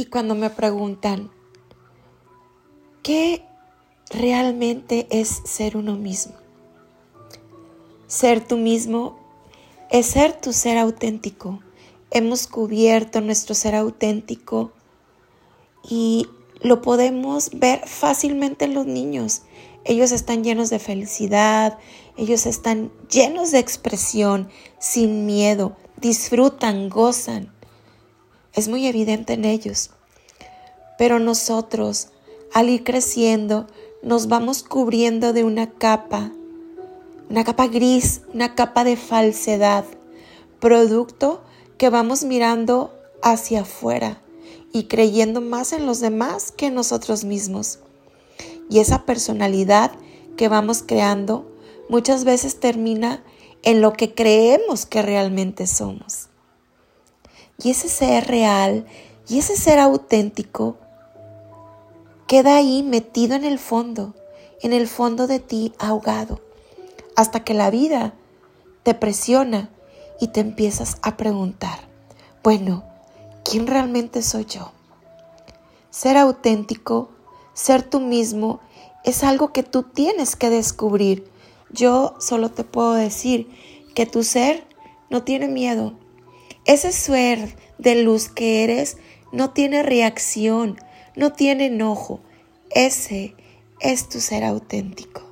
Y cuando me preguntan, ¿qué realmente es ser uno mismo? Ser tú mismo es ser tu ser auténtico. Hemos cubierto nuestro ser auténtico y lo podemos ver fácilmente en los niños. Ellos están llenos de felicidad, ellos están llenos de expresión, sin miedo, disfrutan, gozan. Es muy evidente en ellos. Pero nosotros, al ir creciendo, nos vamos cubriendo de una capa una capa gris, una capa de falsedad, producto que vamos mirando hacia afuera y creyendo más en los demás que en nosotros mismos. Y esa personalidad que vamos creando muchas veces termina en lo que creemos que realmente somos. Y ese ser real y ese ser auténtico queda ahí metido en el fondo, en el fondo de ti ahogado hasta que la vida te presiona y te empiezas a preguntar, bueno, ¿quién realmente soy yo? Ser auténtico, ser tú mismo, es algo que tú tienes que descubrir. Yo solo te puedo decir que tu ser no tiene miedo. Ese ser de luz que eres no tiene reacción, no tiene enojo. Ese es tu ser auténtico.